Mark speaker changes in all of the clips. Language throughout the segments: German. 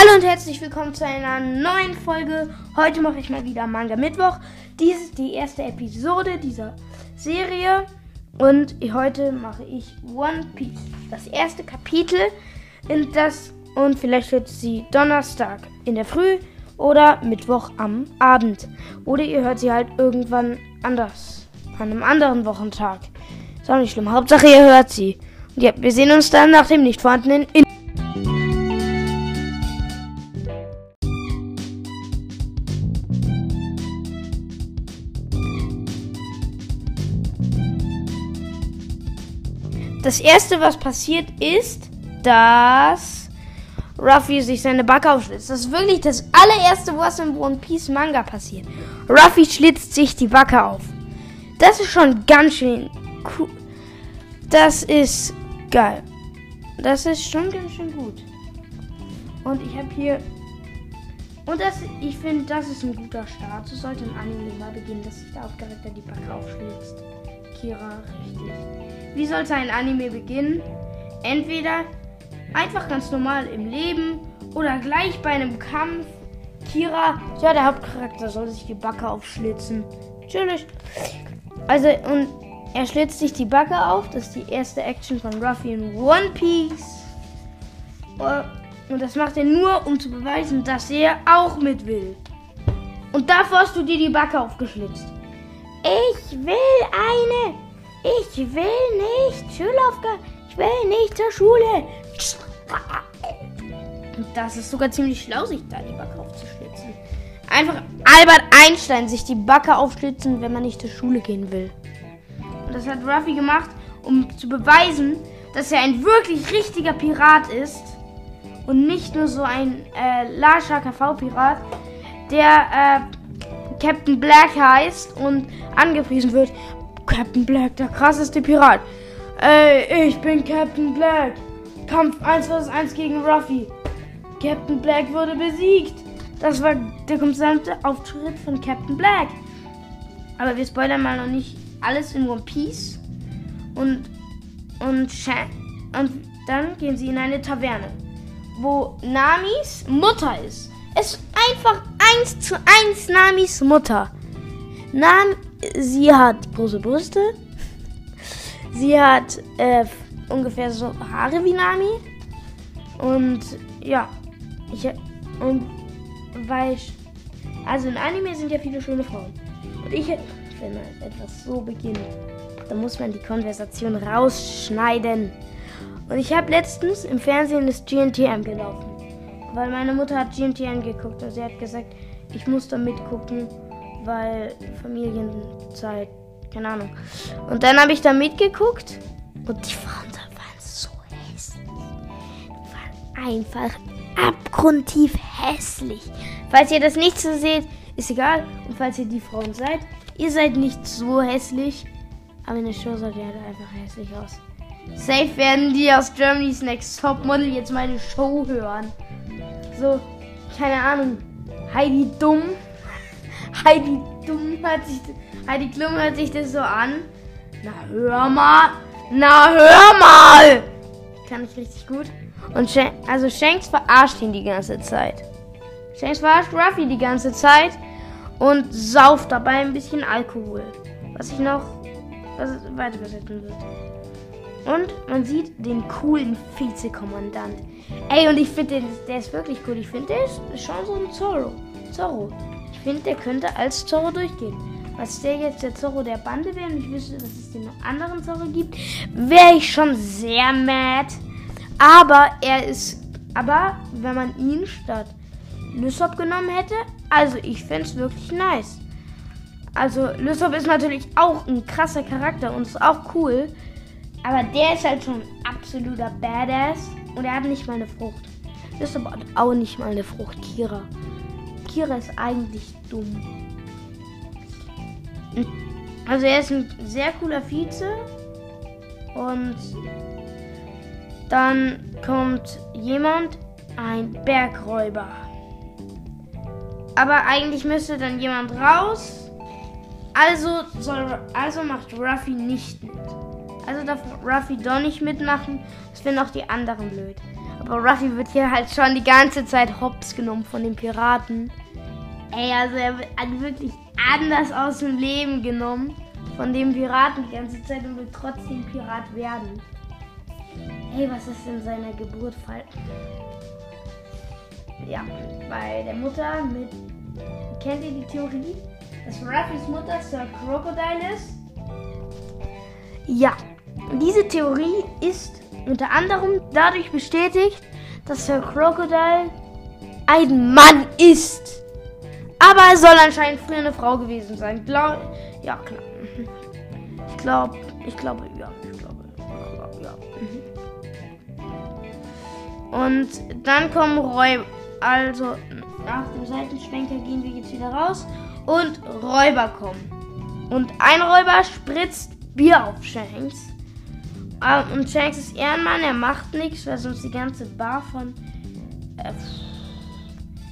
Speaker 1: Hallo und herzlich willkommen zu einer neuen Folge. Heute mache ich mal wieder Manga Mittwoch. Dies ist die erste Episode dieser Serie und heute mache ich One Piece. Das erste Kapitel in das und vielleicht hört sie Donnerstag in der Früh oder Mittwoch am Abend. Oder ihr hört sie halt irgendwann anders, an einem anderen Wochentag. Ist auch nicht schlimm. Hauptsache ihr hört sie. Und ja, wir sehen uns dann nach dem nicht vorhandenen in Das erste, was passiert, ist, dass Ruffy sich seine Backe aufschlitzt. Das ist wirklich das allererste, was im One Piece Manga passiert. Ruffy schlitzt sich die Backe auf. Das ist schon ganz schön cool. Das ist geil. Das ist schon ganz schön gut. Und ich habe hier. Und das, ich finde, das ist ein guter Start. So sollte ein Anime mal beginnen, dass sich der Hauptcharakter die Backe aufschlitzt. Kira, richtig. Wie sollte ein Anime beginnen? Entweder einfach ganz normal im Leben oder gleich bei einem Kampf. Kira, ja, der Hauptcharakter soll sich die Backe aufschlitzen. Natürlich. Also, und er schlitzt sich die Backe auf. Das ist die erste Action von Ruffy in One Piece. Äh, und das macht er nur, um zu beweisen, dass er auch mit will. Und dafür hast du dir die Backe aufgeschlitzt. Ich will eine. Ich will nicht Schulaufgabe. Ich will nicht zur Schule. Das ist sogar ziemlich schlau, sich da die Backe aufzuschlitzen. Einfach Albert Einstein sich die Backe aufschlitzen, wenn man nicht zur Schule gehen will. Und das hat Ruffy gemacht, um zu beweisen, dass er ein wirklich richtiger Pirat ist. Und nicht nur so ein äh, Lasha KV-Pirat, der äh, Captain Black heißt und angepriesen wird. Captain Black, der krasseste Pirat. Ey, ich bin Captain Black. Kampf 1 vs 1 gegen Ruffy. Captain Black wurde besiegt. Das war der gesamte Auftritt von Captain Black. Aber wir spoilern mal noch nicht alles in One Piece. Und, und, und dann gehen sie in eine Taverne, wo Namis Mutter ist. Es ist einfach eins zu eins Namis Mutter. Nam sie hat große Brüste. Sie hat äh, ungefähr so Haare wie Nami. Und ja, ich und weil ich, also in Anime sind ja viele schöne Frauen. Und ich, wenn man etwas so beginnt, dann muss man die Konversation rausschneiden. Und ich habe letztens im Fernsehen das GNTM gelaufen. Weil meine Mutter hat GNTM geguckt. Also sie hat gesagt, ich muss da mitgucken weil Familienzeit, keine Ahnung. Und dann habe ich da mitgeguckt und die Frauen da waren so hässlich. Die waren einfach abgrundtief hässlich. Falls ihr das nicht so seht, ist egal. Und falls ihr die Frauen seid, ihr seid nicht so hässlich. Aber in der Show seid ihr halt einfach hässlich aus. Safe werden die aus Germany's Next Top Model jetzt meine Show hören. So, keine Ahnung. Heidi Dumm Heidi Dumm hört sich, Heidi Klum hört sich das so an. Na hör mal, na hör mal. Kann ich richtig gut. Und Shanks, also Shanks verarscht ihn die ganze Zeit. Shanks verarscht Ruffy die ganze Zeit und sauft dabei ein bisschen Alkohol. Was ich noch was weiter übersetzen wird. Und man sieht den coolen Vizekommandant. Ey, und ich finde, der ist wirklich cool. Ich finde, der ist schon so ein Zorro. Zorro. Ich finde, der könnte als Zorro durchgehen. Was der jetzt der Zorro der Bande wäre und ich wüsste, dass es den anderen Zorro gibt, wäre ich schon sehr mad. Aber er ist. Aber wenn man ihn statt Lysop genommen hätte, also ich fände es wirklich nice. Also Lysop ist natürlich auch ein krasser Charakter und ist auch cool. Aber der ist halt schon absoluter Badass und er hat nicht mal eine Frucht. Lysop hat auch nicht mal eine Frucht, Kira. Kira ist eigentlich dumm. Also er ist ein sehr cooler Vize. Und dann kommt jemand, ein Bergräuber. Aber eigentlich müsste dann jemand raus. Also, soll, also macht Ruffy nicht mit. Also darf Ruffy doch nicht mitmachen. Das finden auch die anderen blöd. Aber Ruffy wird hier halt schon die ganze Zeit hops genommen von den Piraten. Ey, also er wird wirklich anders aus dem Leben genommen von den Piraten die ganze Zeit und will trotzdem Pirat werden. Ey, was ist in seiner Geburt falsch? Ja, bei der Mutter mit. Kennt ihr die Theorie, dass Ruffys Mutter Sir Crocodile ist? Ja, diese Theorie ist unter anderem dadurch bestätigt, dass Sir Crocodile ein Mann ist. Aber er soll anscheinend früher eine Frau gewesen sein. Glaub, ja, klar. Ich glaube, ich glaube, ja, ich glaube, ja. Und dann kommen Räuber. Also, nach dem Seitenschwenker gehen wir jetzt wieder raus. Und Räuber kommen. Und ein Räuber spritzt Bier auf Shanks. Ah, und Shanks ist Ehrenmann, er macht nichts, weil sonst die ganze Bar von äh,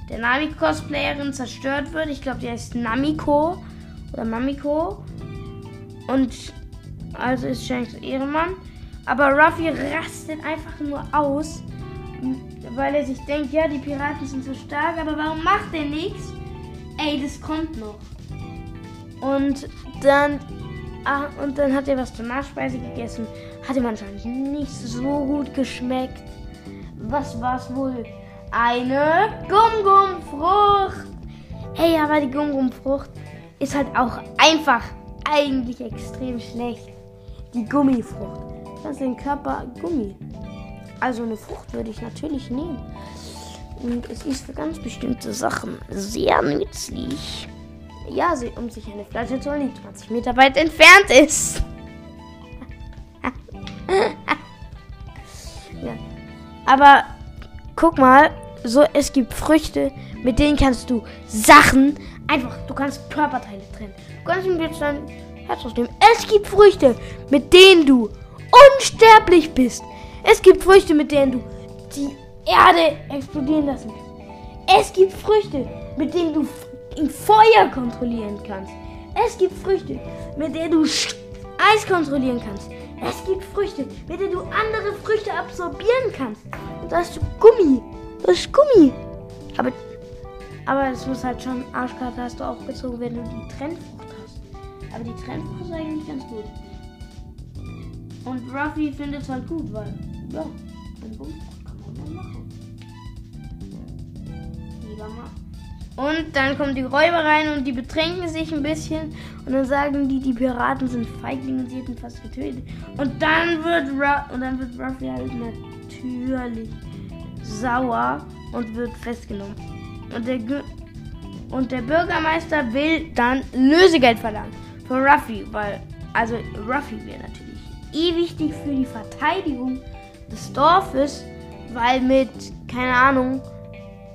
Speaker 1: der Nami-Cosplayerin zerstört wird. Ich glaube, die heißt Namiko oder Mamiko. Und also ist Shanks Ehrenmann. Aber Ruffy rastet einfach nur aus, weil er sich denkt, ja, die Piraten sind so stark, aber warum macht er nichts? Ey, das kommt noch. Und dann Ah, und dann hat er was zur Nachspeise gegessen. Hat ihm anscheinend nicht so gut geschmeckt. Was war's wohl? Eine Gum-Gum-Frucht. Hey, aber die Gum-Gum-Frucht ist halt auch einfach eigentlich extrem schlecht. Die Gummifrucht. Das ist den Körper Gummi. Also eine Frucht würde ich natürlich nehmen. Und es ist für ganz bestimmte Sachen sehr nützlich. Ja, um sich eine Flasche zu holen, die 20 Meter weit entfernt ist. ja. Aber guck mal, so es gibt Früchte, mit denen kannst du Sachen einfach, du kannst Körperteile trennen. Du kannst ihm jetzt dein Herz rausnehmen. Es gibt Früchte, mit denen du unsterblich bist. Es gibt Früchte, mit denen du die Erde explodieren lassen. Es gibt Früchte, mit denen du Feuer kontrollieren kannst. Es gibt Früchte, mit denen du Eis kontrollieren kannst. Es gibt Früchte, mit denen du andere Früchte absorbieren kannst. Und da du Gummi. Das ist Gummi. Aber, aber es muss halt schon Arschkarte hast du aufgezogen, wenn du die Trennfrucht hast. Aber die Trennfrucht ist eigentlich ganz gut. Und Ruffy findet es halt gut, weil, ja, ein Gummi kann man mal machen. Lieber mal. Und dann kommen die Räuber rein und die betränken sich ein bisschen. Und dann sagen die, die Piraten sind Feiglinge und sie hätten fast getötet. Und dann wird, Ru und dann wird Ruffy halt natürlich sauer und wird festgenommen. Und der, und der Bürgermeister will dann Lösegeld verlangen für Ruffy, weil, also Ruffy wäre natürlich eh wichtig für die Verteidigung des Dorfes, weil mit, keine Ahnung,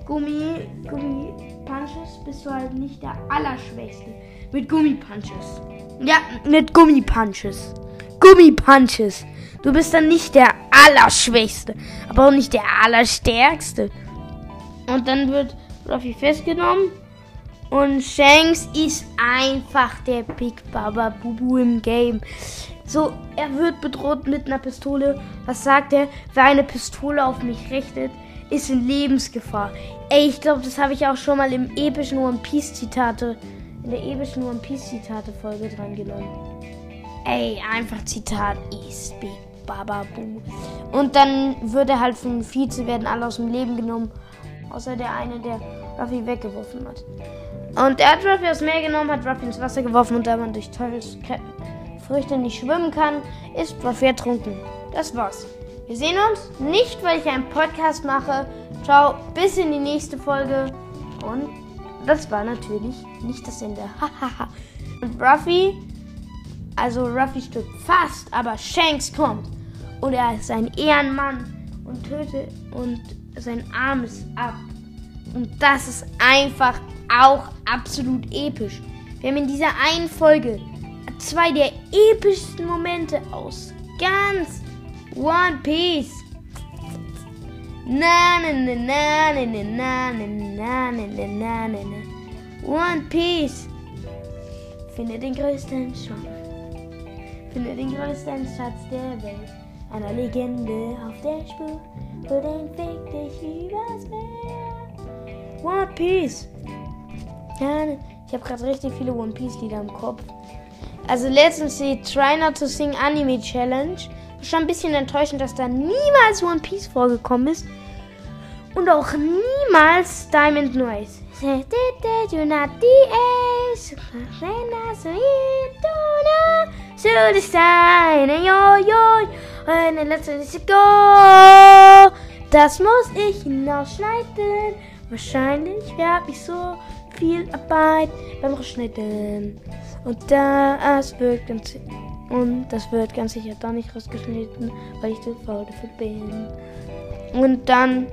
Speaker 1: Gummi, Gummi, Punches bist du halt nicht der Allerschwächste. Mit Gummipunches. Ja, mit Gummipunches. Gummipunches. Du bist dann nicht der Allerschwächste, aber auch nicht der Allerstärkste. Und dann wird Ruffy festgenommen. Und Shanks ist einfach der Big Baba Bubu im Game. So, er wird bedroht mit einer Pistole. Was sagt er? Wer eine Pistole auf mich richtet, ist in Lebensgefahr. Ey, ich glaube, das habe ich auch schon mal im epischen One Piece Zitate, in der epischen One Piece Zitate Folge dran genommen. Ey, einfach Zitat ist Big Baba Boo. Und dann wird er halt vom Vize werden alle aus dem Leben genommen. Außer der eine, der Ruffy weggeworfen hat. Und er hat Ruffy aus Meer genommen, hat Ruffy ins Wasser geworfen und da man durch Teufels Früchte nicht schwimmen kann, ist Ruffy ertrunken. Das war's. Wir sehen uns nicht, weil ich einen Podcast mache. Ciao, bis in die nächste Folge. Und das war natürlich nicht das Ende. und Ruffy, also Ruffy stirbt fast, aber Shanks kommt. Und er ist ein Ehrenmann und tötet und sein Arm ist ab. Und das ist einfach auch absolut episch. Wir haben in dieser einen Folge zwei der epischsten Momente aus ganz One Piece. Na na na na na na na na na na na na One Piece. Finde den größten Schwamm. Finde den größten Schatz der Welt. einer Legende auf der Spur. Für den fick dich übers Meer. One Piece. Ich habe gerade richtig viele One Piece Lieder im Kopf. Also letztens die Try Not to Sing Anime Challenge. Schon ein bisschen enttäuschend, dass da niemals One Piece vorgekommen ist. Und auch niemals Diamond Noise. Das muss ich hinausschneiden. Wahrscheinlich habe ich so viel Arbeit beim Schneiden. Und das wird ganz und das wird ganz sicher da nicht rausgeschnitten, weil ich zu faul dafür bin. Und dann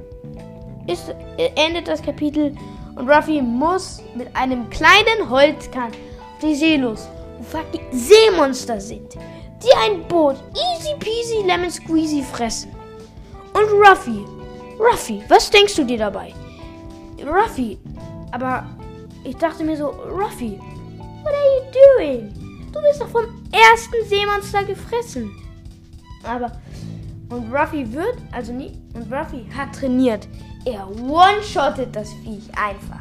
Speaker 1: ist, endet das Kapitel und Ruffy muss mit einem kleinen Holzkahn auf die See los, wo fucking Seemonster sind, die ein Boot easy peasy lemon squeezy fressen. Und Ruffy, Ruffy, was denkst du dir dabei? Ruffy, aber ich dachte mir so, Ruffy, what are you doing? Du bist doch vom ersten Seemonster gefressen. Aber, und Ruffy wird, also nie, und Ruffy hat trainiert. Er one-shottet das Viech einfach.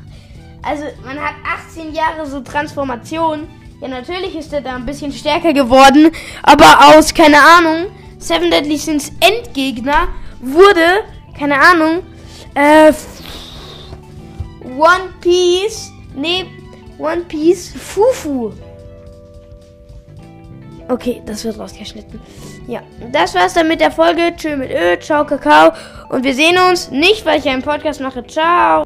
Speaker 1: Also, man hat 18 Jahre so Transformation. Ja, natürlich ist er da ein bisschen stärker geworden. Aber aus, keine Ahnung, Seven Deadly Sins Endgegner wurde, keine Ahnung, äh, One Piece, nee, One Piece Fufu. Okay, das wird rausgeschnitten. Ja, das war's dann mit der Folge. Tschö mit Ö, ciao Kakao. Und wir sehen uns nicht, weil ich einen Podcast mache. Ciao.